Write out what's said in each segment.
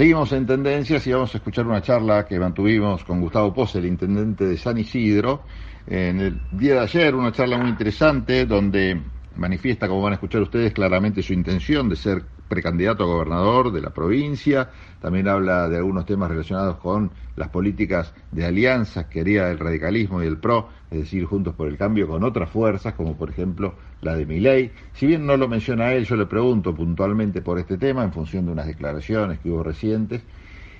Seguimos en tendencias y vamos a escuchar una charla que mantuvimos con Gustavo Pose, el intendente de San Isidro, en el día de ayer, una charla muy interesante donde manifiesta, como van a escuchar ustedes, claramente su intención de ser precandidato a gobernador de la provincia. También habla de algunos temas relacionados con las políticas de alianzas que haría el radicalismo y el PRO, es decir, Juntos por el Cambio, con otras fuerzas, como por ejemplo la de Miley. Si bien no lo menciona él, yo le pregunto puntualmente por este tema en función de unas declaraciones que hubo recientes.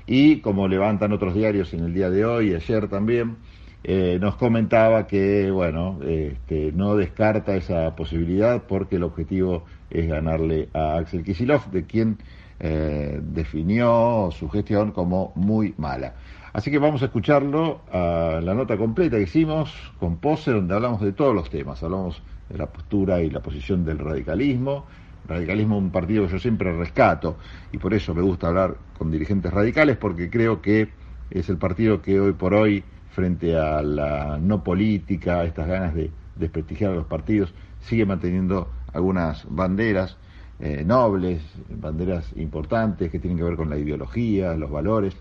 Y como levantan otros diarios en el día de hoy y ayer también, eh, nos comentaba que, bueno, este, no descarta esa posibilidad porque el objetivo es ganarle a Axel Kisilov, de quien eh, definió su gestión como muy mala. Así que vamos a escucharlo a la nota completa que hicimos con Pose, donde hablamos de todos los temas. Hablamos de la postura y la posición del radicalismo. radicalismo es un partido que yo siempre rescato y por eso me gusta hablar con dirigentes radicales porque creo que es el partido que hoy por hoy frente a la no política, estas ganas de desprestigiar a los partidos, sigue manteniendo algunas banderas eh, nobles, banderas importantes que tienen que ver con la ideología, los valores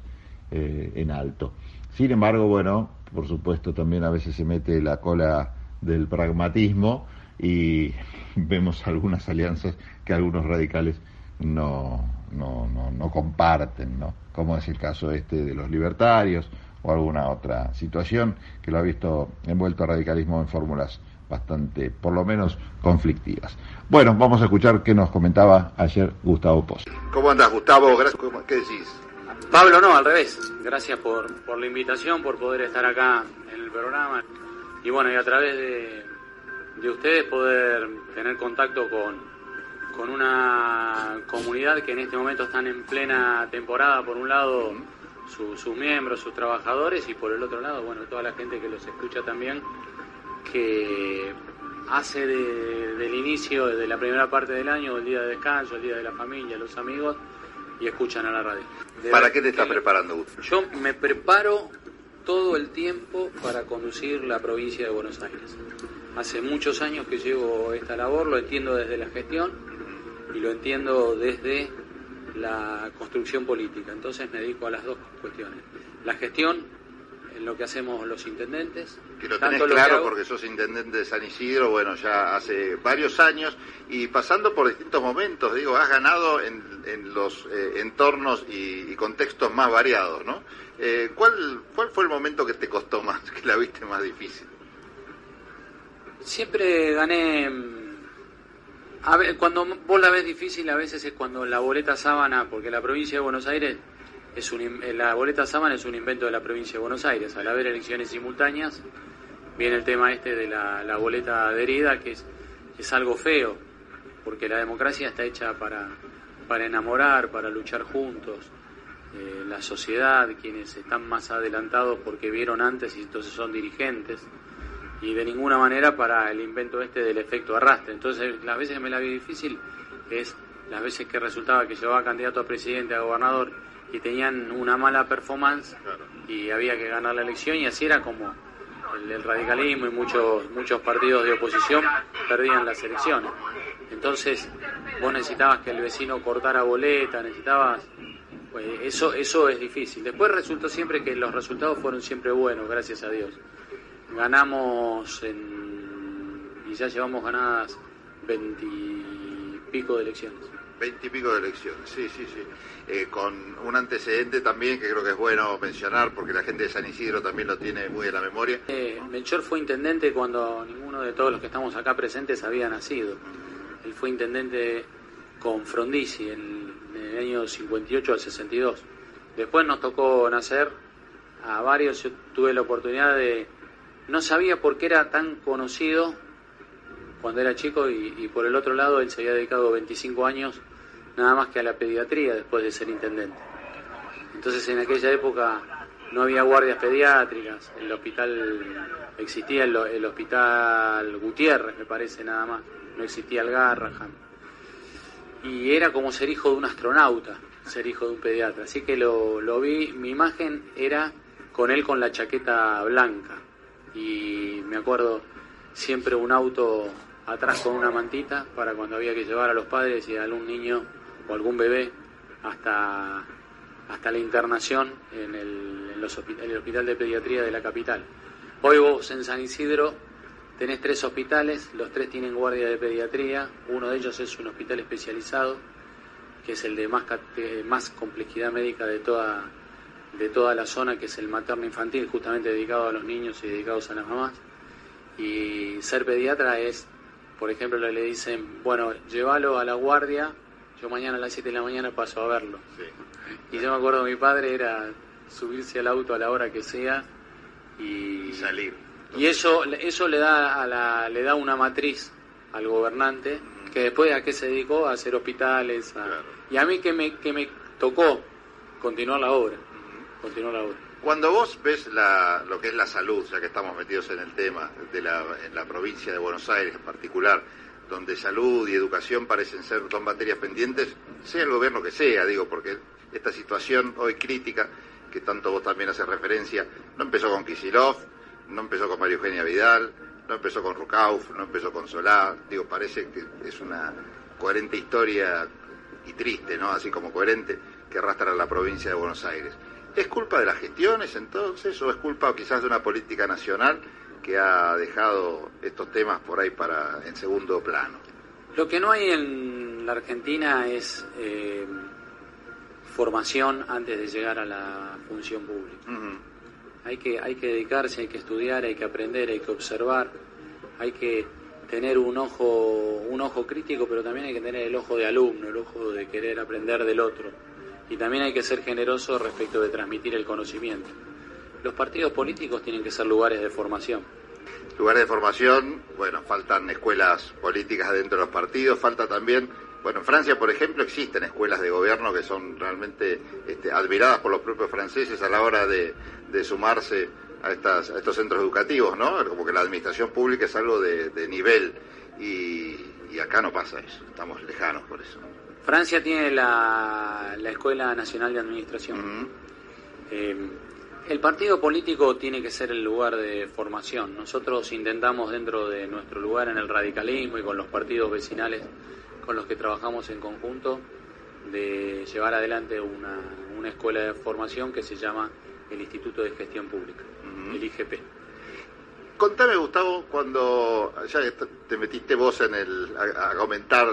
eh, en alto. Sin embargo, bueno, por supuesto también a veces se mete la cola del pragmatismo y vemos algunas alianzas que algunos radicales no, no, no, no comparten, ¿no? como es el caso este de los libertarios o alguna otra situación que lo ha visto envuelto a radicalismo en fórmulas bastante, por lo menos, conflictivas. Bueno, vamos a escuchar qué nos comentaba ayer Gustavo Poz. ¿Cómo andas, Gustavo? ¿Qué decís? Pablo, no, al revés. Gracias por, por la invitación, por poder estar acá en el programa. Y bueno, y a través de, de ustedes poder tener contacto con, con una comunidad que en este momento están en plena temporada, por un lado sus miembros, sus trabajadores y por el otro lado, bueno, toda la gente que los escucha también, que hace del inicio, de la primera parte del año, el día de descanso, el día de la familia, los amigos, y escuchan a la radio. ¿Para qué te estás preparando? Yo me preparo todo el tiempo para conducir la provincia de Buenos Aires. Hace muchos años que llevo esta labor, lo entiendo desde la gestión y lo entiendo desde la construcción política. Entonces me dedico a las dos cuestiones. La gestión, en lo que hacemos los intendentes. Que lo tenés claro porque sos intendente de San Isidro, bueno, ya hace varios años y pasando por distintos momentos, digo, has ganado en, en los eh, entornos y, contextos más variados, ¿no? Eh, ¿cuál, ¿Cuál fue el momento que te costó más, que la viste más difícil? Siempre gané a ver, cuando vos la ves difícil a veces es cuando la boleta sábana, porque la provincia de Buenos Aires es un, eh, la boleta sábana es un invento de la provincia de Buenos Aires. Al haber elecciones simultáneas, viene el tema este de la, boleta adherida, que es, es algo feo, porque la democracia está hecha para, para enamorar, para luchar juntos. Eh, la sociedad, quienes están más adelantados porque vieron antes y entonces son dirigentes y de ninguna manera para el invento este del efecto arrastre. Entonces, las veces que me la vi difícil es las veces que resultaba que llevaba candidato a presidente, a gobernador y tenían una mala performance y había que ganar la elección y así era como el, radicalismo y muchos muchos partidos de oposición perdían las elecciones. Entonces, vos necesitabas que el vecino cortara boleta, necesitabas pues eso eso es difícil. Después resultó siempre que los resultados fueron siempre buenos, gracias a Dios ganamos en, y ya llevamos ganadas veintipico de elecciones. Veintipico de elecciones, sí, sí, sí. Eh, con un antecedente también que creo que es bueno mencionar porque la gente de San Isidro también lo tiene muy en la memoria. Eh, Melchor fue intendente cuando ninguno de todos los que estamos acá presentes había nacido. Él fue intendente con Frondizi en, en el año 58 al 62. Después nos tocó nacer a varios, yo tuve la oportunidad de no sabía por qué era tan conocido cuando era chico y, por el otro lado él se había dedicado 25 años nada más que a la pediatría después de ser intendente. Entonces en aquella época no había guardias pediátricas, el hospital existía el, el hospital Gutiérrez, me parece nada más, no existía el Garrahan. Y era como ser hijo de un astronauta, ser hijo de un pediatra. Así que lo, lo vi, mi imagen era con él con la chaqueta blanca. Y me acuerdo siempre un auto atrás con una mantita para cuando había que llevar a los padres y a algún niño o algún bebé hasta, hasta la internación en el, en los hospital de pediatría de la capital. Hoy vos en San Isidro tenés tres hospitales, los tres tienen guardia de pediatría, uno de ellos es un hospital especializado, que es el de más, más complejidad médica de toda, de toda la zona, que es el materno infantil, justamente dedicado a los niños y dedicados a las mamás. Y ser pediatra es, por ejemplo, le dicen, bueno, llévalo a la guardia, yo mañana a las 7 de la mañana paso a verlo. Sí. Y yo me acuerdo mi padre era subirse al auto a la hora que sea y, Y salir. y eso, eso le da a la, le da una matriz al gobernante que después a qué se dedicó a hacer hospitales a- Claro. y a mí que me que me tocó continuar la obra, continuar la obra. Cuando vos ves la, lo que es la salud, ya que estamos metidos en el tema, de la provincia de Buenos Aires en particular, donde salud y educación parecen ser dos materias pendientes, sea el gobierno que sea, digo, porque esta situación hoy crítica, que tanto vos también haces referencia, no empezó con Kisilov, no empezó con María Eugenia Vidal, no empezó con Rucauf, no empezó con Solá, digo, parece que es una coherente historia y triste, ¿no? Así como coherente, que arrastra a la provincia de Buenos Aires. ¿Es culpa de las gestiones entonces o es culpa quizás de una política nacional que ha dejado estos temas por ahí para en segundo plano? Lo que no hay en la Argentina es eh, formación antes de llegar a la función pública. Hay que, hay que dedicarse, hay que estudiar, hay que aprender, hay que observar, hay que tener un ojo, un ojo crítico, pero también hay que tener el ojo de alumno, el ojo de querer aprender del otro. Y también hay que ser generoso respecto de transmitir el conocimiento. Los partidos políticos tienen que ser lugares de formación. Lugares de formación, bueno, faltan escuelas políticas dentro de los partidos, falta también, bueno, en Francia, por ejemplo, existen escuelas de gobierno que son realmente este, admiradas por los propios franceses a la hora de, de sumarse a, estas, a estos centros educativos, ¿no? Como que la administración pública es algo de, de nivel y, y acá no pasa eso, estamos lejanos por eso. Francia tiene la, la Escuela Nacional de Administración. Eh, el partido político tiene que ser el lugar de formación. Nosotros intentamos dentro de nuestro lugar en el radicalismo y con los partidos vecinales con los que trabajamos en conjunto de llevar adelante una, una escuela de formación que se llama el Instituto de Gestión Pública, el IGP. Contame, Gustavo, cuando ya te metiste vos en el, a, a comentar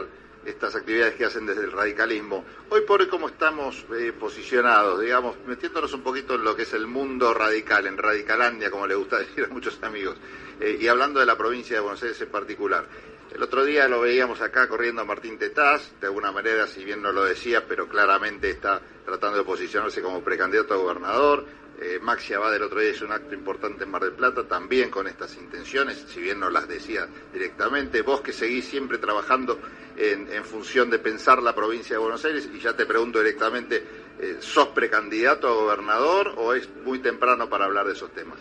estas actividades que hacen desde el radicalismo, hoy por hoy cómo estamos eh, posicionados, digamos, metiéndonos un poquito en lo que es el mundo radical, en Radicalandia, como le gusta decir a muchos amigos, eh, y hablando de la provincia de Buenos Aires en particular. El otro día lo veíamos acá corriendo a Martín Tetaz, de alguna manera, si bien no lo decía, pero claramente está tratando de posicionarse como precandidato a gobernador. Eh, Maxi Abad el otro día hizo un acto importante en Mar del Plata, también con estas intenciones, si bien no las decía directamente. Vos que seguís siempre trabajando en, en función de pensar la provincia de Buenos Aires, y ya te pregunto directamente, eh, ¿sos precandidato a gobernador o es muy temprano para hablar de esos temas?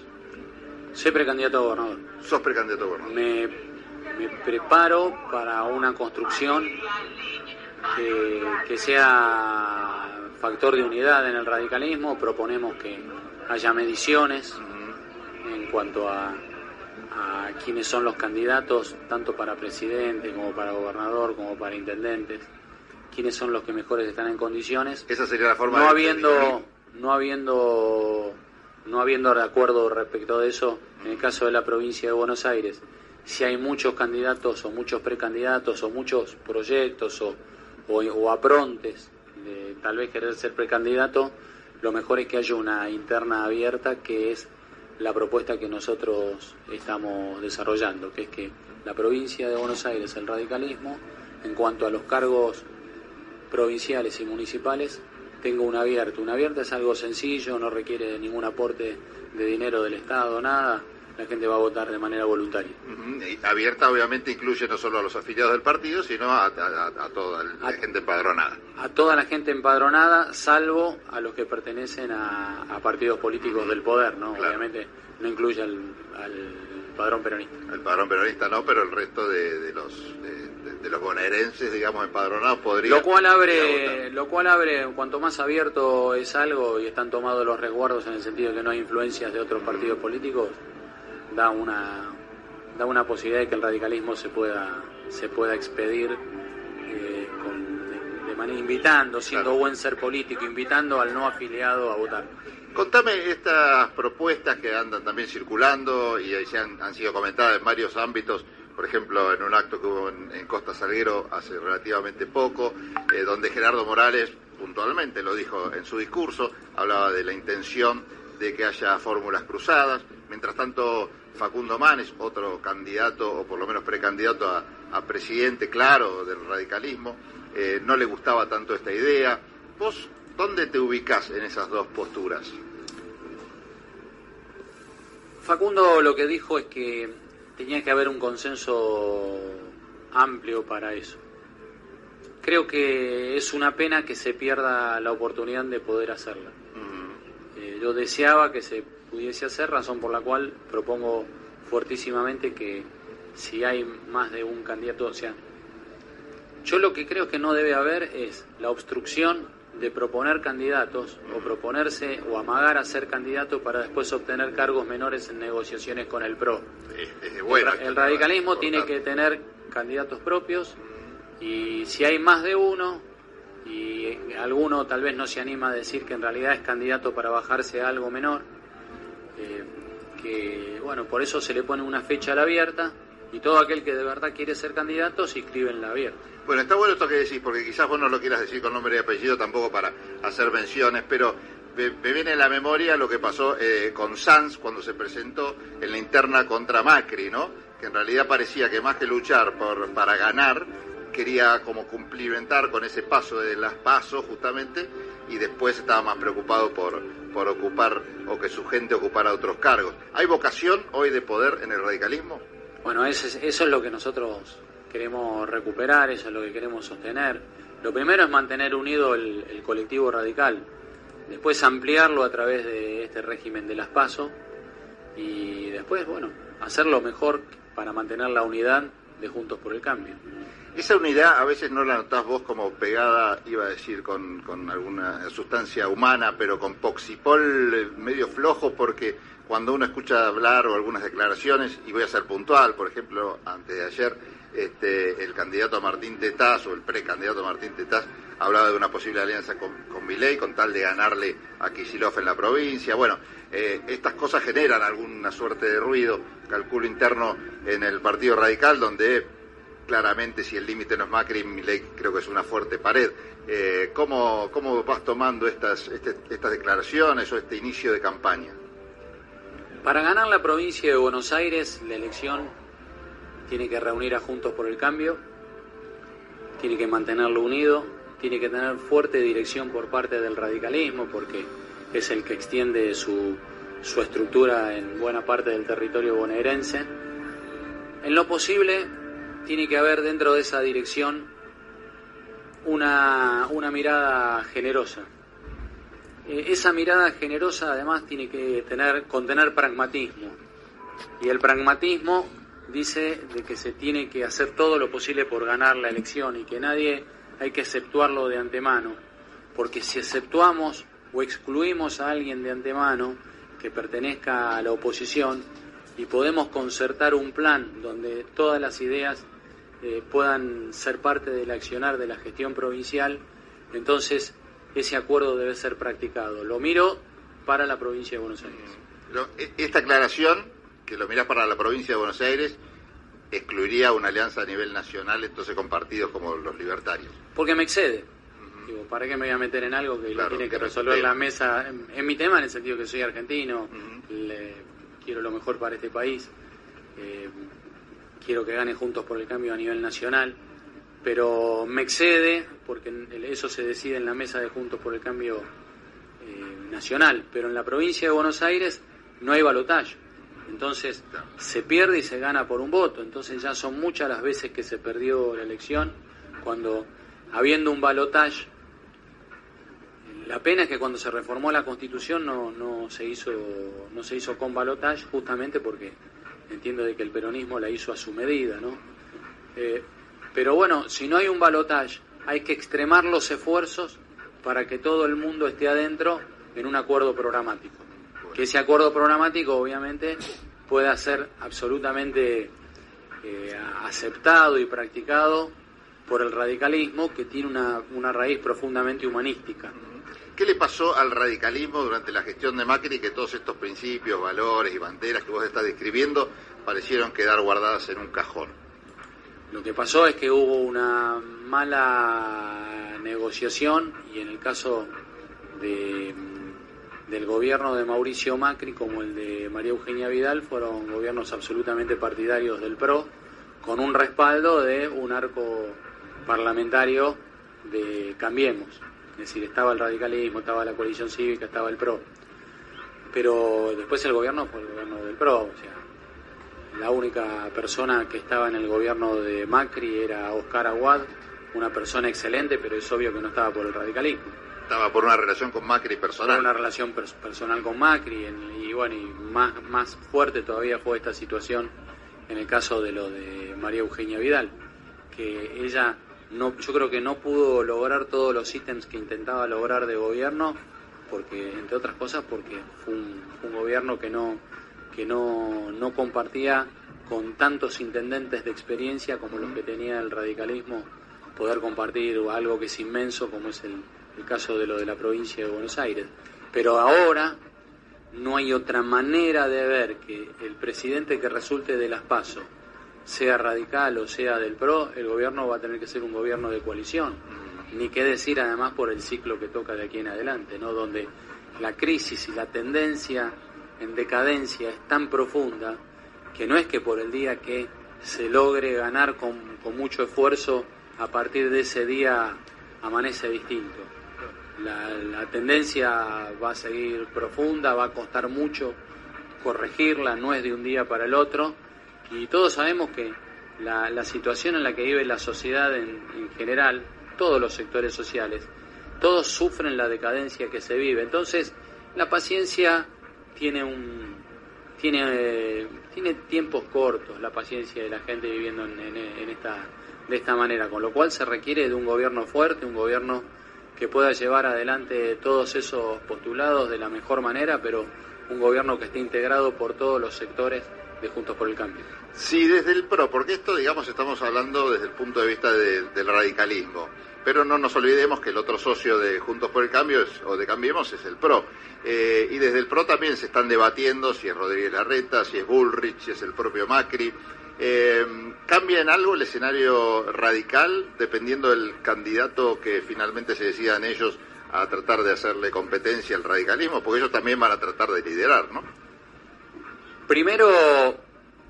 Soy precandidato a gobernador. ¿Sos precandidato a gobernador? me, me preparo para una construcción que, que sea factor de unidad en el radicalismo. Proponemos que haya mediciones en cuanto a, a quiénes son los candidatos, tanto para presidente como para gobernador, como para intendentes, quiénes son los que mejores están en condiciones Esa sería la forma no de- habiendo no habiendo no habiendo de acuerdo respecto de eso en el caso de la provincia de Buenos Aires si hay muchos candidatos o muchos precandidatos o muchos proyectos o, o, o aprontes de tal vez querer ser precandidato lo mejor es que haya una interna abierta que es la propuesta que nosotros estamos desarrollando que es que la provincia de Buenos Aires el radicalismo en cuanto a los cargos provinciales y municipales tengo un abierto. Un abierto es algo sencillo, no requiere ningún aporte de dinero del Estado, nada. La gente va a votar de manera voluntaria. Y abierta obviamente incluye no solo a los afiliados del partido, sino a, a- a toda la A- gente empadronada. A toda la gente empadronada, salvo a los que pertenecen a, partidos políticos del poder, ¿no? Claro. Obviamente no incluye al, al padrón peronista. El padrón peronista no, pero el resto de, de los de, los bonaerenses, digamos, empadronados podría Lo cual abre, lo cual abre, cuanto más abierto es algo y están tomados los resguardos en el sentido de que no hay influencias de otros partidos políticos, da una da una posibilidad de que el radicalismo se pueda se pueda expedir eh, con- de, de manera invitando, siendo Claro. buen ser político, invitando al no afiliado a votar. Contame estas propuestas que andan también circulando y ahí se han, han sido comentadas en varios ámbitos, por ejemplo, en un acto que hubo en, en Costa Salguero hace relativamente poco, eh, donde Gerardo Morales puntualmente lo dijo en su discurso, hablaba de la intención de que haya fórmulas cruzadas, mientras tanto Facundo Manes, otro candidato o por lo menos precandidato a, a presidente claro del radicalismo, eh, no le gustaba tanto esta idea. ¿Vos dónde te ubicás en esas dos posturas? Facundo lo que dijo es que tenía que haber un consenso amplio para eso. Creo que es una pena que se pierda la oportunidad de poder hacerla. Mm, Eh, yo deseaba que se pudiese hacer, razón por la cual propongo fuertísimamente que si hay más de un candidato, o sea, yo lo que creo que no debe haber es la obstrucción de proponer candidatos o proponerse o amagar a ser candidato para después obtener cargos menores en negociaciones con el PRO. Bueno el, el radicalismo tiene que tener candidatos propios y si hay más de uno y alguno tal vez no se anima a decir que en realidad es candidato para bajarse a algo menor, que bueno, por eso se le pone una fecha a la abierta y todo aquel que de verdad quiere ser candidato se inscribe en la abierta. Bueno, está bueno esto que decís, porque quizás vos no lo quieras decir con nombre y apellido tampoco para hacer menciones, pero me, me viene en la memoria lo que pasó eh, con Sanz cuando se presentó en la interna contra Macri, ¿no? Que en realidad parecía que más que luchar por, para ganar, quería como cumplimentar con ese paso de las pasos justamente y después estaba más preocupado por, por ocupar o que su gente ocupara otros cargos. ¿Hay vocación hoy de poder en el radicalismo? Bueno, eso es, eso es lo que nosotros queremos recuperar, eso es lo que queremos sostener. Lo primero es mantener unido el, el colectivo radical, después ampliarlo a través de este régimen de las PASO y después, bueno, hacerlo mejor para mantener la unidad de Juntos por el Cambio. Esa unidad a veces no la notás vos como pegada, iba a decir, con, con alguna sustancia humana, pero con poxipol eh, medio flojo, porque cuando uno escucha hablar o algunas declaraciones, y voy a ser puntual, por ejemplo, antes de ayer, este, el candidato Martín Tetaz o el precandidato Martín Tetaz hablaba de una posible alianza con, con con tal de ganarle a Kicillof en la provincia. Bueno, eh, estas cosas generan alguna suerte de ruido, calculo interno en el Partido Radical, donde claramente si el límite no es Macri, Milei creo que es una fuerte pared. Eh, ¿cómo, ¿Cómo vas tomando estas, este- estas declaraciones o este inicio de campaña? Para ganar la provincia de Buenos Aires, la elección tiene que reunir a Juntos por el Cambio, tiene que mantenerlo unido, tiene que tener fuerte dirección por parte del radicalismo, porque es el que extiende su, su estructura en buena parte del territorio bonaerense. En lo posible, tiene que haber dentro de esa dirección una, una mirada generosa, eh, esa mirada generosa además tiene que tener, contener pragmatismo. Y el pragmatismo dice de que se tiene que hacer todo lo posible por ganar la elección y que nadie hay que exceptuarlo de antemano. Porque si exceptuamos o excluimos a alguien de antemano que pertenezca a la oposición y podemos concertar un plan donde todas las ideas eh, puedan ser parte del accionar de la gestión provincial, entonces ese acuerdo debe ser practicado. Lo miro para la provincia de Buenos Aires. E- Esta aclaración, que lo mirás para la provincia de Buenos Aires, excluiría una alianza a nivel nacional, entonces con partidos como los libertarios. Porque me excede. Digo, ¿para qué me voy a meter en algo que Claro, lo tiene que que resolver la mesa? En, en mi tema, en el sentido que soy argentino, le- quiero lo mejor para este país, eh, quiero que gane Juntos por el Cambio a nivel nacional, pero me excede, porque eso se decide en la mesa de Juntos por el Cambio eh, nacional, pero en la provincia de Buenos Aires no hay balotaje. Entonces se pierde y se gana por un voto. Entonces ya son muchas las veces que se perdió la elección cuando habiendo un balotaje. La pena es que cuando se reformó la Constitución no, no se hizo no se hizo con balotaje justamente porque entiendo de que el peronismo la hizo a su medida, ¿no? Eh, pero bueno, si no hay un balotaje, hay que extremar los esfuerzos para que todo el mundo esté adentro en un acuerdo programático. Que ese acuerdo programático, obviamente, pueda ser absolutamente eh, aceptado y practicado por el radicalismo, que tiene una, una raíz profundamente humanística. ¿Qué le pasó al radicalismo durante la gestión de Macri que todos estos principios, valores y banderas que vos estás describiendo parecieron quedar guardadas en un cajón? Lo que pasó es que hubo una mala negociación y en el caso de, del gobierno de Mauricio Macri como el de María Eugenia Vidal fueron gobiernos absolutamente partidarios del PRO con un respaldo de un arco parlamentario de Cambiemos. Es decir, estaba el radicalismo, estaba la coalición cívica, estaba el PRO. Pero después el gobierno fue el gobierno del PRO. O sea, la única persona que estaba en el gobierno de Macri era Oscar Aguad, una persona excelente, pero es obvio que no estaba por el radicalismo. Estaba por una relación con Macri personal. Por una relación personal con Macri, y bueno, y más, más fuerte todavía fue esta situación en el caso de lo de María Eugenia Vidal, que ella no, yo creo que no pudo lograr todos los ítems que intentaba lograr de gobierno, porque entre otras cosas porque fue un, gobierno que no que no, no compartía con tantos intendentes de experiencia como los que tenía el radicalismo poder compartir algo que es inmenso como es el, el caso de lo de la provincia de Buenos Aires. Pero ahora no hay otra manera de ver que el presidente que resulte de las pasos sea radical o sea del PRO, el gobierno va a tener que ser un gobierno de coalición. Ni qué decir además por el ciclo que toca de aquí en adelante, ¿no? Donde la crisis y la tendencia en decadencia es tan profunda que no es que por el día que se logre ganar con, mucho esfuerzo, a partir de ese día amanece distinto. La, la tendencia va a seguir profunda, va a costar mucho corregirla, no es de un día para el otro y todos sabemos que la, situación en la que vive la sociedad en, general, todos los sectores sociales, todos sufren la decadencia que se vive. Entonces, la paciencia tiene un tiene tiene tiempos cortos la paciencia de la gente viviendo en, esta de esta manera, con lo cual se requiere de un gobierno fuerte, un gobierno que pueda llevar adelante todos esos postulados de la mejor manera, pero un gobierno que esté integrado por todos los sectores de Juntos por el Cambio. Sí, desde el PRO, porque esto, digamos, estamos hablando desde el punto de vista del radicalismo. Pero no nos olvidemos que el otro socio de Juntos por el Cambio o de Cambiemos es el PRO. Eh, y desde el PRO también se están debatiendo si es Rodríguez Larreta, si es Bullrich, si es el propio Macri. Eh, ¿Cambia en algo el escenario radical dependiendo del candidato que finalmente se decidan ellos a tratar de hacerle competencia al radicalismo? Porque ellos también van a tratar de liderar, ¿no? Primero...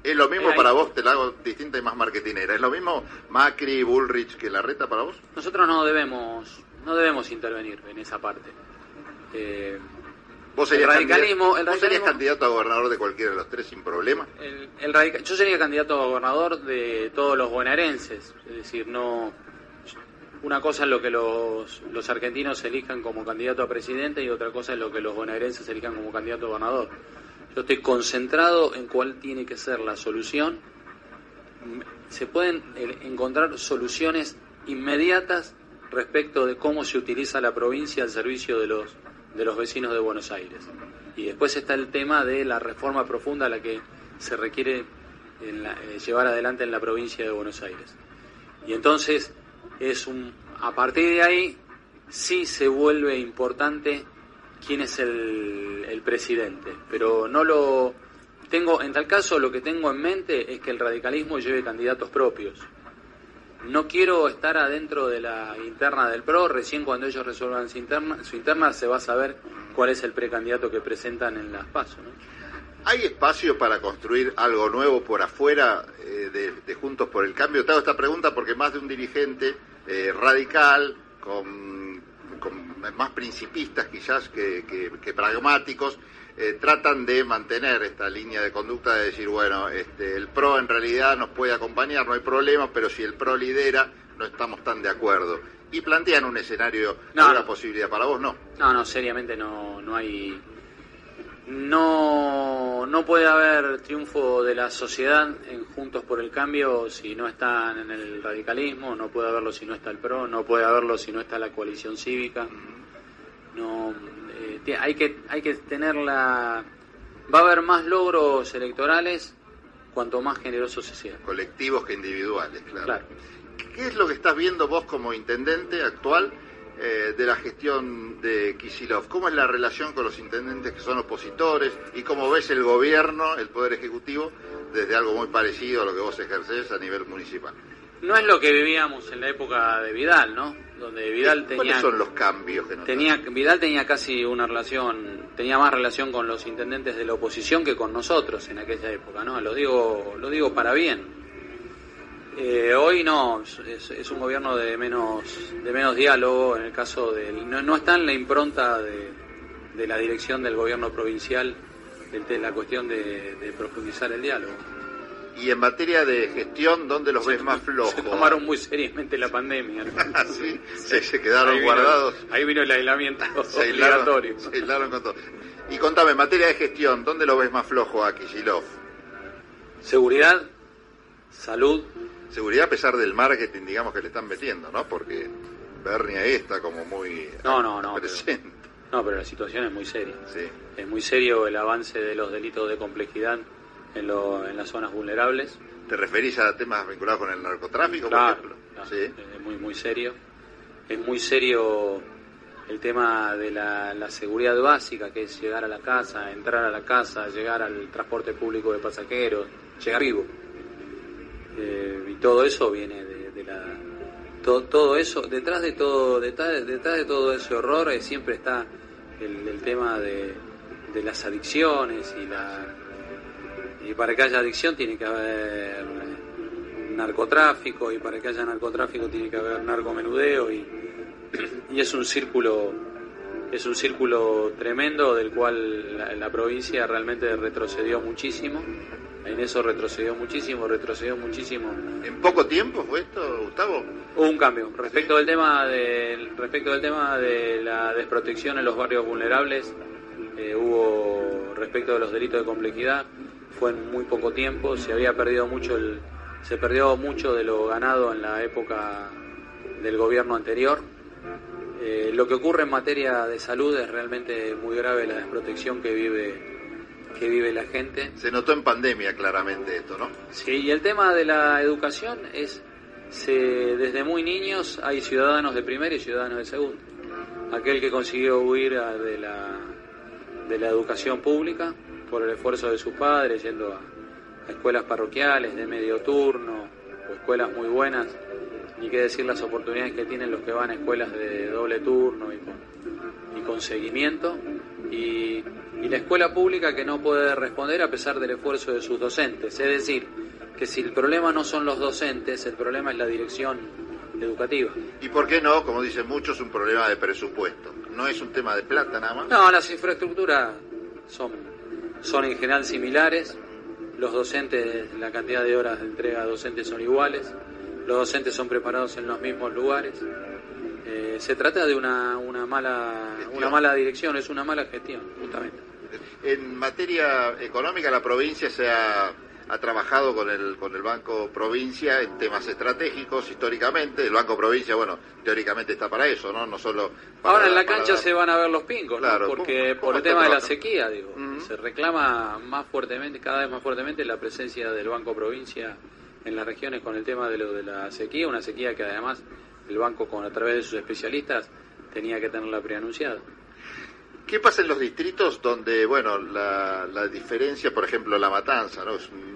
¿Es lo mismo para vos? Te la hago distinta y más marketinera. ¿Es lo mismo Macri, Bullrich que la reta para vos? Nosotros no debemos, no debemos intervenir en esa parte. Eh, ¿Vos serías, radicalismo, ¿Vos serías candidato a gobernador de cualquiera de los tres sin problema? El, yo sería candidato a gobernador de todos los bonaerenses. Es decir, no... Una cosa es lo que los, los argentinos elijan como candidato a presidente y otra cosa es lo que los bonaerenses elijan como candidato a gobernador. Yo estoy concentrado en cuál tiene que ser la solución. Se pueden encontrar soluciones inmediatas respecto de cómo se utiliza la provincia al servicio de los, de los vecinos de Buenos Aires. Y después está el tema de la reforma profunda a la que se requiere eh, llevar adelante en la provincia de Buenos Aires. Y entonces es un a partir de ahí sí se vuelve importante quién es el, presidente. Pero no lo tengo, en tal caso lo que tengo en mente es que el radicalismo lleve candidatos propios. No quiero estar adentro de la interna del PRO, recién cuando ellos resuelvan su interna, se va a saber cuál es el precandidato que presentan en las PASO. ¿Hay espacio para construir algo nuevo por afuera eh, de, Juntos por el Cambio? Te hago esta pregunta porque más de un dirigente eh, radical con más principistas quizás que, que, pragmáticos, eh, tratan de mantener esta línea de conducta de decir, bueno, este, el PRO en realidad nos puede acompañar, no hay problema, pero si el PRO lidera, no estamos tan de acuerdo. Y plantean un escenario, no, una posibilidad para vos, ¿no? No, no, seriamente no, no hay no, no puede haber triunfo de la sociedad en Juntos por el Cambio si no están en el radicalismo, no puede haberlo si no está el PRO, no puede haberlo si no está la coalición cívica. No, eh, hay que hay que tener la va a haber más logros electorales cuanto más generoso se sea. Colectivos que individuales, claro. ¿Qué es lo que estás viendo vos como intendente actual? Eh, de la gestión de Kisilov. ¿Cómo es la relación con los intendentes que son opositores y cómo ves el gobierno, el Poder Ejecutivo, desde algo muy parecido a lo que vos ejercés a nivel municipal? No es lo que vivíamos en la época de Vidal, ¿no? Donde Vidal tenía... ¿Cuáles son los cambios que tenía Vidal tenía casi una relación, tenía más relación con los intendentes de la oposición que con nosotros en aquella época, ¿no? Lo digo, lo digo para bien eh, hoy no, es, un gobierno de menos, de menos diálogo, en el caso del... No, está en la impronta de, la dirección del gobierno provincial de, la cuestión de, profundizar el diálogo. Y en materia de gestión, ¿dónde los ves más flojos? Se tomaron muy seriamente la pandemia. sí, se, quedaron guardados. ahí vino el aislamiento se obligatorio. se aislaron con todo. Y contame, en materia de gestión, ¿dónde lo ves más flojo a Kishilov? Seguridad, salud, seguridad a pesar del marketing, digamos, que le están metiendo, ¿no? Porque Bernie ahí está como muy no, no, no, presente. Pero, no, pero la situación es muy seria. Sí. Es muy serio el avance de los delitos de complejidad en, lo, en las zonas vulnerables. ¿Te referís a temas vinculados con el narcotráfico, claro, por ejemplo? sí. Es muy, muy serio. Es muy serio el tema de la, la, seguridad básica, que es llegar a la casa, entrar a la casa, llegar al transporte público de pasajeros, llegar vivo. Eh, y todo eso viene de, la todo, todo, eso detrás de todo detrás, detrás de todo ese horror eh, siempre está el, tema de, de, las adicciones y la y para que haya adicción tiene que haber narcotráfico y para que haya narcotráfico tiene que haber narcomenudeo y, y es un círculo es un círculo tremendo del cual la, la provincia realmente retrocedió muchísimo en eso retrocedió muchísimo, retrocedió muchísimo. ¿En poco tiempo fue esto, Gustavo? Hubo un cambio. Respecto del tema del respecto del tema de la desprotección en los barrios vulnerables, eh, hubo respecto de los delitos de complejidad, fue en muy poco tiempo, se había perdido mucho el se perdió mucho de lo ganado en la época del gobierno anterior. Eh, lo que ocurre en materia de salud es realmente muy grave la desprotección que vive que vive la gente. Se notó en pandemia claramente esto, ¿no? Sí, y el tema de la educación es, se, desde muy niños hay ciudadanos de primera y ciudadanos de segunda. Aquel que consiguió huir de la, de la educación pública por el esfuerzo de sus padres, yendo a, escuelas parroquiales de medio turno o escuelas muy buenas, ni qué decir las oportunidades que tienen los que van a escuelas de doble turno y con, y con seguimiento. Y y la escuela pública que no puede responder a pesar del esfuerzo de sus docentes. Es decir, que si el problema no son los docentes, el problema es la dirección educativa. ¿Y por qué no, como dicen muchos, un problema de presupuesto? ¿No es un tema de plata nada más? No, las infraestructuras son, son en general similares. Los docentes, la cantidad de horas de entrega a docentes son iguales. Los docentes son preparados en los mismos lugares. Eh, se trata de una, una, mala, una mala dirección, es una mala gestión, justamente. En materia económica, la provincia se ha, ha, trabajado con el, con el Banco Provincia en temas estratégicos históricamente. El Banco Provincia, bueno, teóricamente está para eso, ¿no? No solo. Ahora en la cancha se van a ver los pingos, claro, Porque por el tema de la sequía, digo, se reclama más fuertemente, cada vez más fuertemente la presencia del Banco Provincia en las regiones con el tema de lo de la sequía, una sequía que además el banco con a través de sus especialistas tenía que tenerla preanunciada. ¿Qué pasa en los distritos donde, bueno, la, diferencia, por ejemplo, la matanza, ¿no? Es un,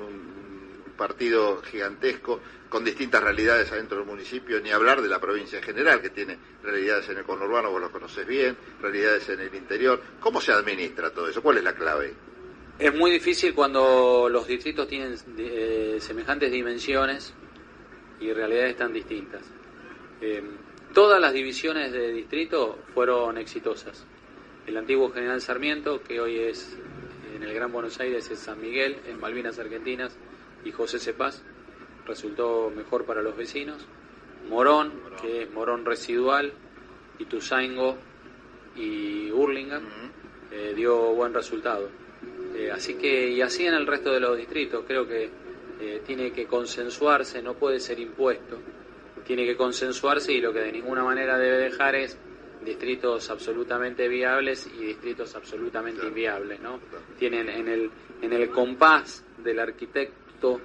partido gigantesco con distintas realidades adentro del municipio, ni hablar de la provincia en general, que tiene realidades en el conurbano, vos lo conoces bien, realidades en el interior. ¿Cómo se administra todo eso? ¿Cuál es la clave? Es muy difícil cuando los distritos tienen eh, semejantes dimensiones y realidades tan distintas. Eh, todas las divisiones de distrito fueron exitosas. El antiguo General Sarmiento, que hoy es en el Gran Buenos Aires, es San Miguel, en Malvinas Argentinas, y José Cepaz, resultó mejor para los vecinos. Morón, que es Morón residual, Ituzaingo y Hurlingham, eh, dio buen resultado. Eh, así que, y así en el resto de los distritos, creo que eh, tiene que consensuarse, no puede ser impuesto, tiene que consensuarse y lo que de ninguna manera debe dejar es distritos absolutamente viables y distritos absolutamente inviables, ¿no? Tienen en el, en el compás del arquitecto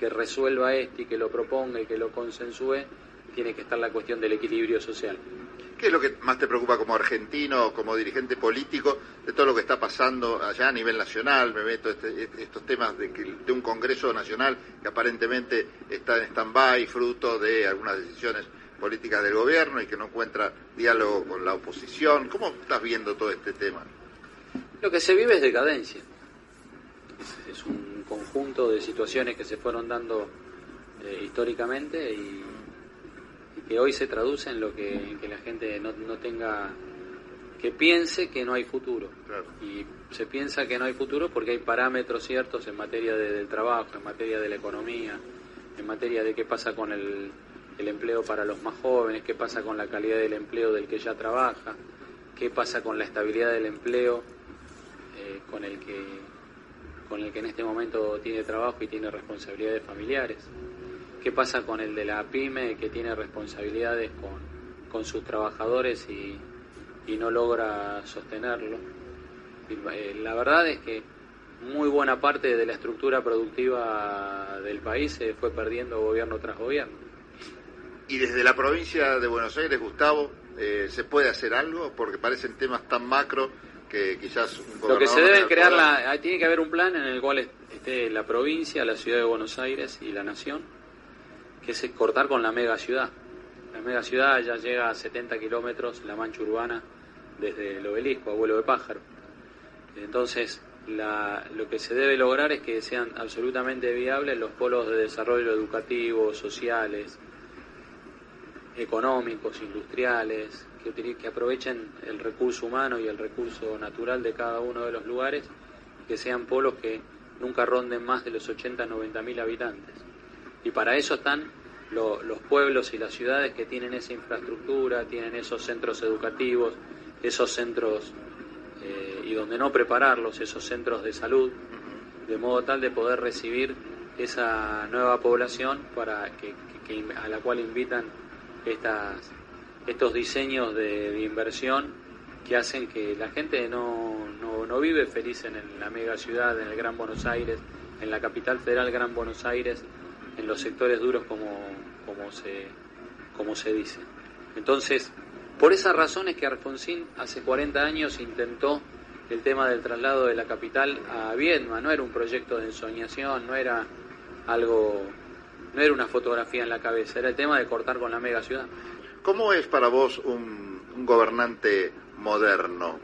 que resuelva esto y que lo proponga y que lo consensúe, tiene que estar la cuestión del equilibrio social. ¿Qué es lo que más te preocupa como argentino, como dirigente político, de todo lo que está pasando allá a nivel nacional? Me meto este, este, estos temas de, que, un Congreso Nacional que aparentemente está en stand-by, fruto de algunas decisiones políticas del gobierno y que no encuentra diálogo con la oposición. ¿Cómo estás viendo todo este tema? Lo que se vive es decadencia. Es, un conjunto de situaciones que se fueron dando eh, históricamente y, que hoy se traduce en lo que, en que la gente no, no, tenga, que piense que no hay futuro. Claro. Y se piensa que no hay futuro porque hay parámetros ciertos en materia de, del trabajo, en materia de la economía, en materia de qué pasa con el, el empleo para los más jóvenes, qué pasa con la calidad del empleo del que ya trabaja, qué pasa con la estabilidad del empleo eh, con el que con el que en este momento tiene trabajo y tiene responsabilidades familiares. ¿Qué pasa con el de la pyme que tiene responsabilidades con, con sus trabajadores y, y, no logra sostenerlo? Eh, la verdad es que muy buena parte de la estructura productiva del país se fue perdiendo gobierno tras gobierno. Y desde la provincia de Buenos Aires, Gustavo, eh, ¿se puede hacer algo? Porque parecen temas tan macro que quizás un Lo que se debe crear, la, tiene que haber un plan en el cual esté la provincia, la ciudad de Buenos Aires y la nación, que es cortar con la mega ciudad. La mega ciudad ya llega a 70 kilómetros, la mancha urbana, desde el obelisco, abuelo de pájaro. Entonces, lo que se debe lograr es que sean absolutamente viables los polos de desarrollo educativo, sociales, económicos, industriales, que, que, aprovechen el recurso humano y el recurso natural de cada uno de los lugares, que sean polos que nunca ronden más de los 80, 90 mil habitantes. Y para eso están lo, los pueblos y las ciudades que tienen esa infraestructura, tienen esos centros educativos, esos centros, eh, y donde no prepararlos, esos centros de salud, de modo tal de poder recibir esa nueva población para que, que, que a la cual invitan estas estos diseños de, de, inversión que hacen que la gente no, no, no, vive feliz en la mega ciudad, en el Gran Buenos Aires, en la capital federal Gran Buenos Aires, en los sectores duros como, como, se, como se dice. Entonces, por esas razones que Alfonsín hace 40 años intentó el tema del traslado de la capital a Viedma, no era un proyecto de ensoñación, no era algo, no era una fotografía en la cabeza, era el tema de cortar con la mega ciudad. ¿Cómo es para vos un, un, gobernante moderno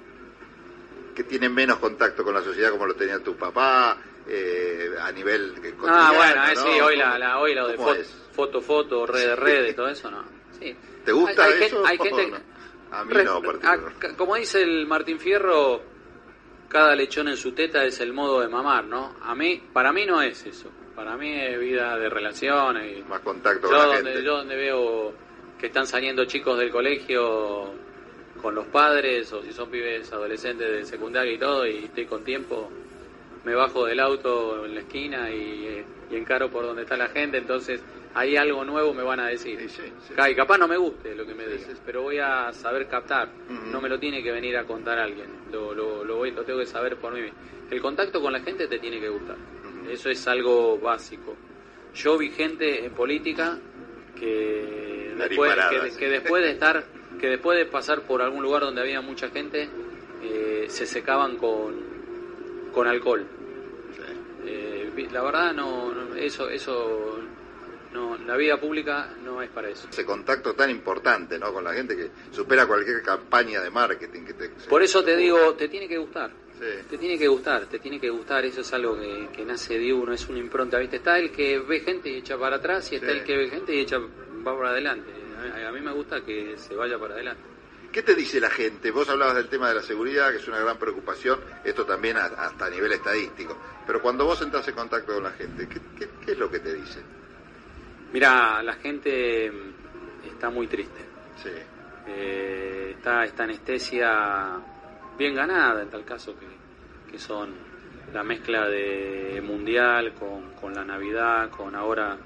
que tiene menos contacto con la sociedad como lo tenía tu papá eh, a nivel Ah, bueno, eh, ¿no? sí, hoy, la, la, hoy lo de foto, foto, foto, red, red y todo eso, ¿no? Sí. ¿Te gusta hay, hay eso? Hay gente, no? A mí no, a, Como dice el Martín Fierro, cada lechón en su teta es el modo de mamar, ¿no? A mí, para mí no es eso. Para mí es vida de relaciones. Más contacto yo con la donde, gente. Yo donde veo que están saliendo chicos del colegio con los padres o si son pibes adolescentes de secundaria y todo y estoy con tiempo, me bajo del auto en la esquina y, y encaro por donde está la gente, entonces hay algo nuevo me van a decir. Sí, sí, sí. Y capaz no me guste lo que me dices, pero voy a saber captar, Uh -huh. no me lo tiene que venir a contar alguien, lo, lo, lo, voy, lo tengo que saber por mí. El contacto con la gente te tiene que gustar, Uh -huh. eso es algo básico. Yo vi gente en política que después, que, que, después de estar, que después de pasar por algún lugar donde había mucha gente, eh, se secaban con, con alcohol. Sí. Eh, la verdad no, no, eso, eso no, la vida pública no es para eso. Ese contacto tan importante, ¿no? Con la gente que supera cualquier campaña de marketing que te. Por eso te digo, te tiene que gustar. Sí. Te tiene que gustar, te tiene que gustar, eso es algo que, que, nace de uno, es una impronta, ¿viste? Está el que ve gente y echa para atrás y está sí. el que ve gente y echa va para adelante. A, a mí me gusta que se vaya para adelante. ¿Qué te dice la gente? Vos hablabas del tema de la seguridad, que es una gran preocupación, esto también a- hasta a nivel estadístico. Pero cuando vos entras en contacto con la gente, ¿qué, qué- qué es lo que te dice? Mira, la gente mm, está muy triste. Sí. Eh, está esta anestesia bien ganada en tal caso que, que son la mezcla de mundial con, con la Navidad, con ahora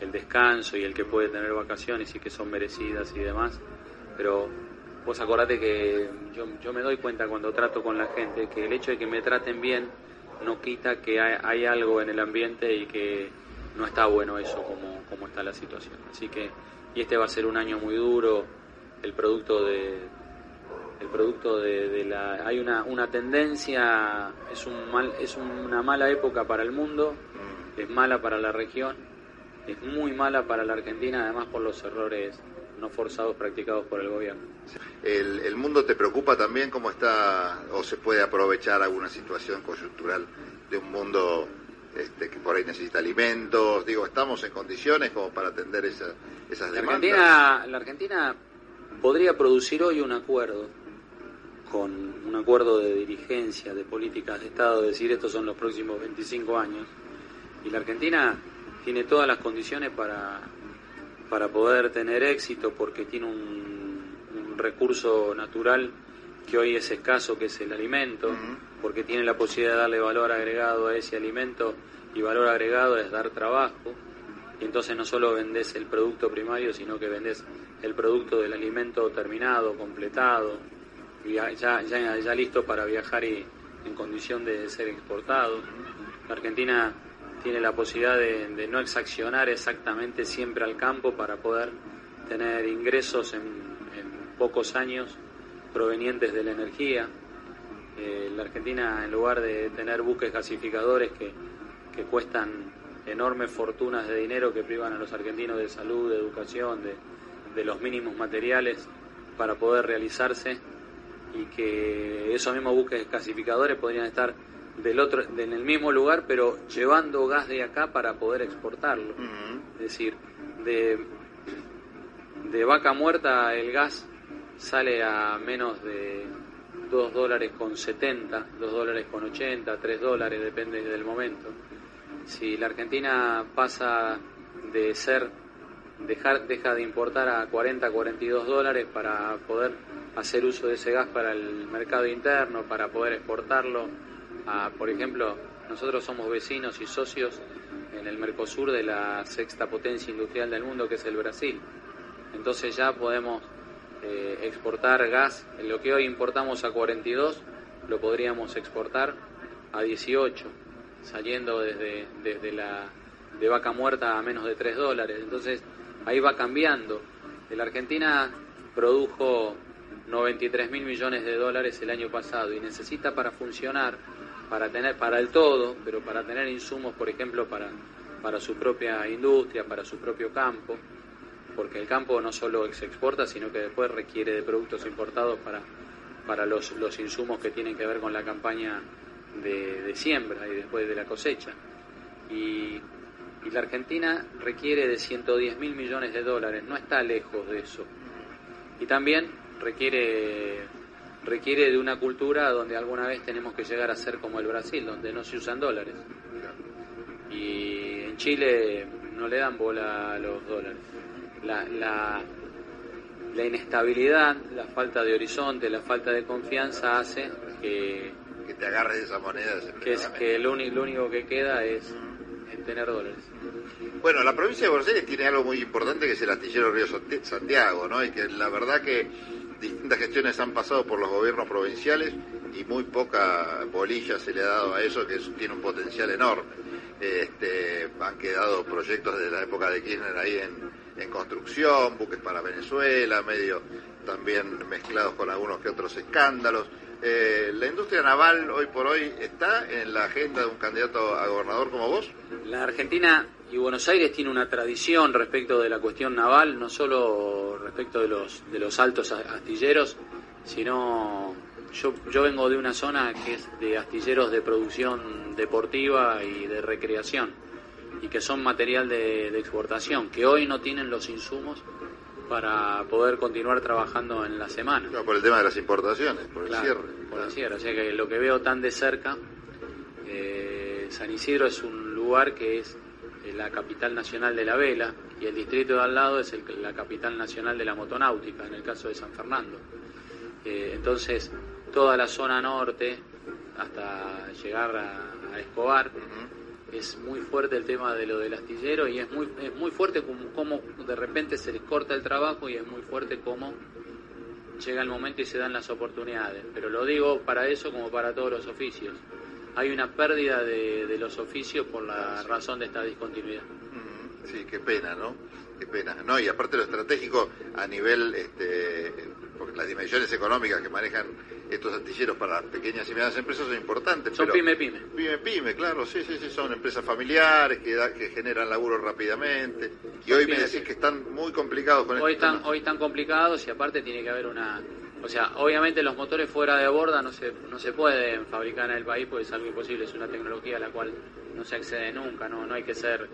el descanso y el que puede tener vacaciones y que son merecidas y demás. Pero vos acordate que yo, yo me doy cuenta cuando trato con la gente que el hecho de que me traten bien no quita que hay, hay algo en el ambiente y que no está bueno eso como, como está la situación. Así que, y este va a ser un año muy duro, el producto de el producto de, de la hay una, una tendencia es un mal es una mala época para el mundo Mm. es mala para la región es muy mala para la Argentina además por los errores no forzados practicados por el gobierno ¿El, el mundo te preocupa también cómo está o se puede aprovechar alguna situación coyuntural de un mundo este, que por ahí necesita alimentos? Digo, ¿estamos en condiciones como para atender esa- esas La demandas? Argentina, la Argentina podría producir hoy un acuerdo con un acuerdo de dirigencia, de políticas de Estado, decir estos son los próximos 25 años. Y la Argentina tiene todas las condiciones para, para poder tener éxito porque tiene un, un recurso natural que hoy es escaso, que es el alimento, porque tiene la posibilidad de darle valor agregado a ese alimento y valor agregado es dar trabajo. Y entonces no solo vendés el producto primario, sino que vendés el producto del alimento terminado, completado, ya, ya, ya, ya listo para viajar y en condición de ser exportado. La Argentina tiene la posibilidad de, no exaccionar exactamente siempre al campo para poder tener ingresos en, en pocos años provenientes de la energía. Eh, la Argentina, en lugar de tener buques gasificadores que, que cuestan enormes fortunas de dinero que privan a los argentinos de salud, de educación, de, de los mínimos materiales para poder realizarse y que esos mismos buques gasificadores podrían estar del otro, en el mismo lugar, pero llevando gas de acá para poder exportarlo. Es decir, de, de vaca muerta el gas sale a menos de 2 dólares con 70, 2 dólares con 80, 3 dólares, depende del momento. Si la Argentina pasa de ser, dejar, deja de importar a 40, 42 dólares para poder hacer uso de ese gas para el mercado interno, para poder exportarlo, a, por ejemplo, nosotros somos vecinos y socios en el Mercosur de la sexta potencia industrial del mundo, que es el Brasil. Entonces ya podemos eh, exportar gas, en lo que hoy importamos a 42, lo podríamos exportar a 18, saliendo desde, desde la de vaca muerta a menos de 3 dólares. Entonces ahí va cambiando. La Argentina produjo 93 mil millones de dólares el año pasado y necesita para funcionar, para tener, para el todo, pero para tener insumos, por ejemplo, para, para su propia industria, para su propio campo, porque el campo no solo se exporta, sino que después requiere de productos importados para, para los, los insumos que tienen que ver con la campaña de, de siembra y después de la cosecha. Y, y la Argentina requiere de 110 mil millones de dólares, no está lejos de eso. Y también requiere, requiere de una cultura donde alguna vez tenemos que llegar a ser como el Brasil, donde no se usan dólares. Y en Chile no le dan bola a los dólares. La, la, la inestabilidad, la falta de horizonte, la falta de confianza hace que, Que te agarres de esa moneda. que, es, que lo, lo único que queda es en tener dólares. Bueno, la provincia de Buenos Aires tiene algo muy importante que es el astillero Río Santi- Santiago, ¿no? Y que la verdad que distintas gestiones han pasado por los gobiernos provinciales y muy poca bolilla se le ha dado a eso, que es- tiene un potencial enorme. Este, han quedado proyectos de la época de Kirchner ahí en, en construcción, buques para Venezuela, medio también mezclados con algunos que otros escándalos. Eh, ¿La industria naval hoy por hoy está en la agenda de un candidato a gobernador como vos? La Argentina y Buenos Aires tiene una tradición respecto de la cuestión naval, no solo respecto de los, de los altos astilleros, sino yo, yo vengo de una zona que es de astilleros de producción deportiva y de recreación, y que son material de, de exportación, que hoy no tienen los insumos para poder continuar trabajando en la semana. No, por el tema de las importaciones, por el cierre. por claro. el cierre. O sea que lo que veo tan de cerca, eh, San Isidro es un lugar que es la capital nacional de la vela y el distrito de al lado es el- la capital nacional de la motonáutica, en el caso de San Fernando. Eh, entonces, toda la zona norte, hasta llegar a, a Escobar, es muy fuerte el tema de lo del astillero y es muy, es muy fuerte como, como de repente se les corta el trabajo y es muy fuerte como llega el momento y se dan las oportunidades. Pero lo digo para eso como para todos los oficios. Hay una pérdida de, de los oficios por la razón de esta discontinuidad. Ujú, Sí, qué pena, ¿no? Qué pena. No, y aparte lo estratégico a nivel, este, porque las dimensiones económicas que manejan estos astilleros para pequeñas y medianas empresas son importantes. Son pero, pyme pyme. Pyme, pyme, claro, sí, sí, sí, son empresas familiares que, da- que generan laburo rápidamente. Y hoy me decís que están muy complicados con Hoy este están, hoy están complicados y aparte tiene que haber una... O sea, obviamente los motores fuera de borda no se, no se pueden fabricar en el país porque es algo imposible, es una tecnología a la cual no se accede nunca, no, no hay que ser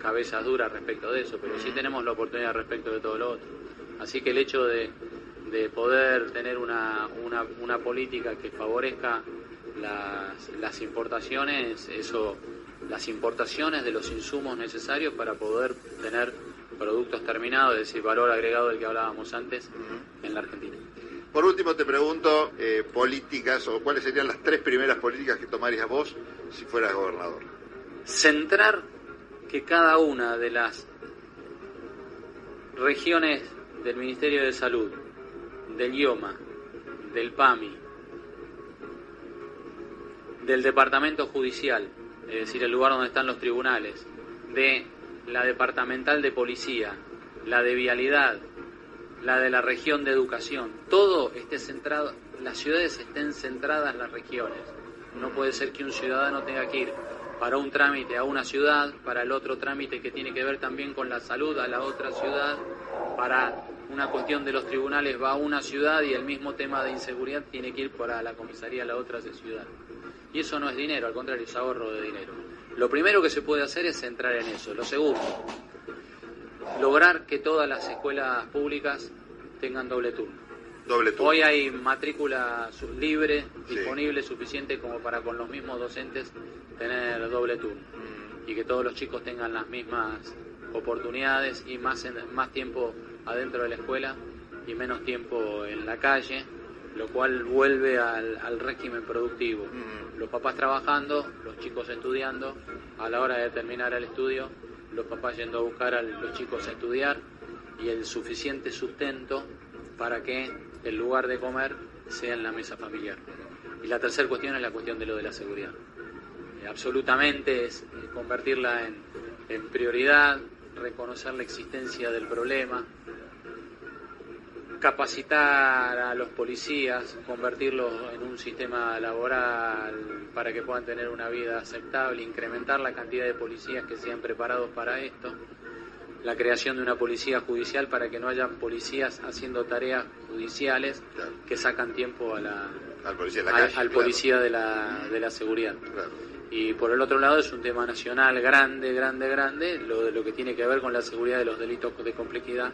cabezas duras respecto de eso, pero sí tenemos la oportunidad respecto de todo lo otro. Así que el hecho de, de poder tener una, una, una política que favorezca las, las importaciones, eso, las importaciones de los insumos necesarios para poder tener productos terminados, es decir, valor agregado del que hablábamos antes en la Argentina. Por último te pregunto, eh, políticas o cuáles serían las tres primeras políticas que tomarías vos si fueras gobernador. Centrar que cada una de las regiones del Ministerio de Salud, del IOMA, del PAMI, del Departamento Judicial, es decir, el lugar donde están los tribunales, de la Departamental de Policía, la de Vialidad, la de la región de Educación, todo esté centrado, las ciudades estén centradas en las regiones. No puede ser que un ciudadano tenga que ir para un trámite a una ciudad, para el otro trámite que tiene que ver también con la salud a la otra ciudad, para una cuestión de los tribunales va a una ciudad y el mismo tema de inseguridad tiene que ir para la comisaría a la otra ciudad. Y eso no es dinero, al contrario, es ahorro de dinero. Lo primero que se puede hacer es centrar en eso. Lo segundo, lograr que todas las escuelas públicas tengan doble turno. Doble turno. Hoy hay matrícula libre, Sí. disponible, suficiente como para con los mismos docentes tener doble turno. Mm, Y que todos los chicos tengan las mismas oportunidades y más, en- más tiempo adentro de la escuela y menos tiempo en la calle, lo cual vuelve al, al régimen productivo. mm. Los papás trabajando, los chicos estudiando, a la hora de terminar el estudio, los papás yendo a buscar a los chicos a estudiar y el suficiente sustento para que el lugar de comer sea en la mesa familiar. Y la tercera cuestión es la cuestión de lo de la seguridad. Eh, absolutamente es eh, convertirla en, en prioridad, reconocer la existencia del problema, capacitar a los policías, convertirlos en un sistema laboral para que puedan tener una vida aceptable, incrementar la cantidad de policías que sean preparados para esto, la creación de una policía judicial para que no haya policías haciendo tareas judiciales Claro. que sacan tiempo a la, Al policía en la al, calle. al claro. policía de la, de la seguridad. Claro. Y por el otro lado es un tema nacional grande, grande, grande, lo de lo que tiene que ver con la seguridad de los delitos de complejidad,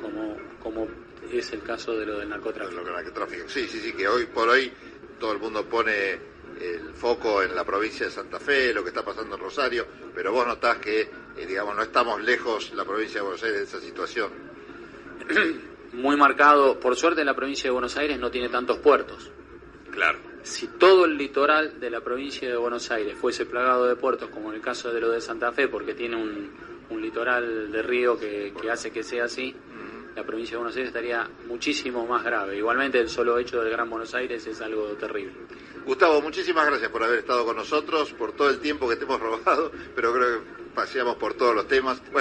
como, como es el caso de lo del Lo que narcotráfico. Sí, sí, sí, que hoy por hoy todo el mundo pone el foco en la provincia de Santa Fe, lo que está pasando en Rosario, pero vos notás que, eh, digamos, no estamos lejos la provincia de Buenos Aires de esa situación. Muy marcado, por suerte la provincia de Buenos Aires no tiene tantos puertos. Claro. Si todo el litoral de la provincia de Buenos Aires fuese plagado de puertos, como en el caso de lo de Santa Fe, porque tiene un, un litoral de río que, que hace que sea así, la provincia de Buenos Aires estaría muchísimo más grave. Igualmente el solo hecho del Gran Buenos Aires es algo terrible. Gustavo, muchísimas gracias por haber estado con nosotros, por todo el tiempo que te hemos robado, pero creo que paseamos por todos los temas.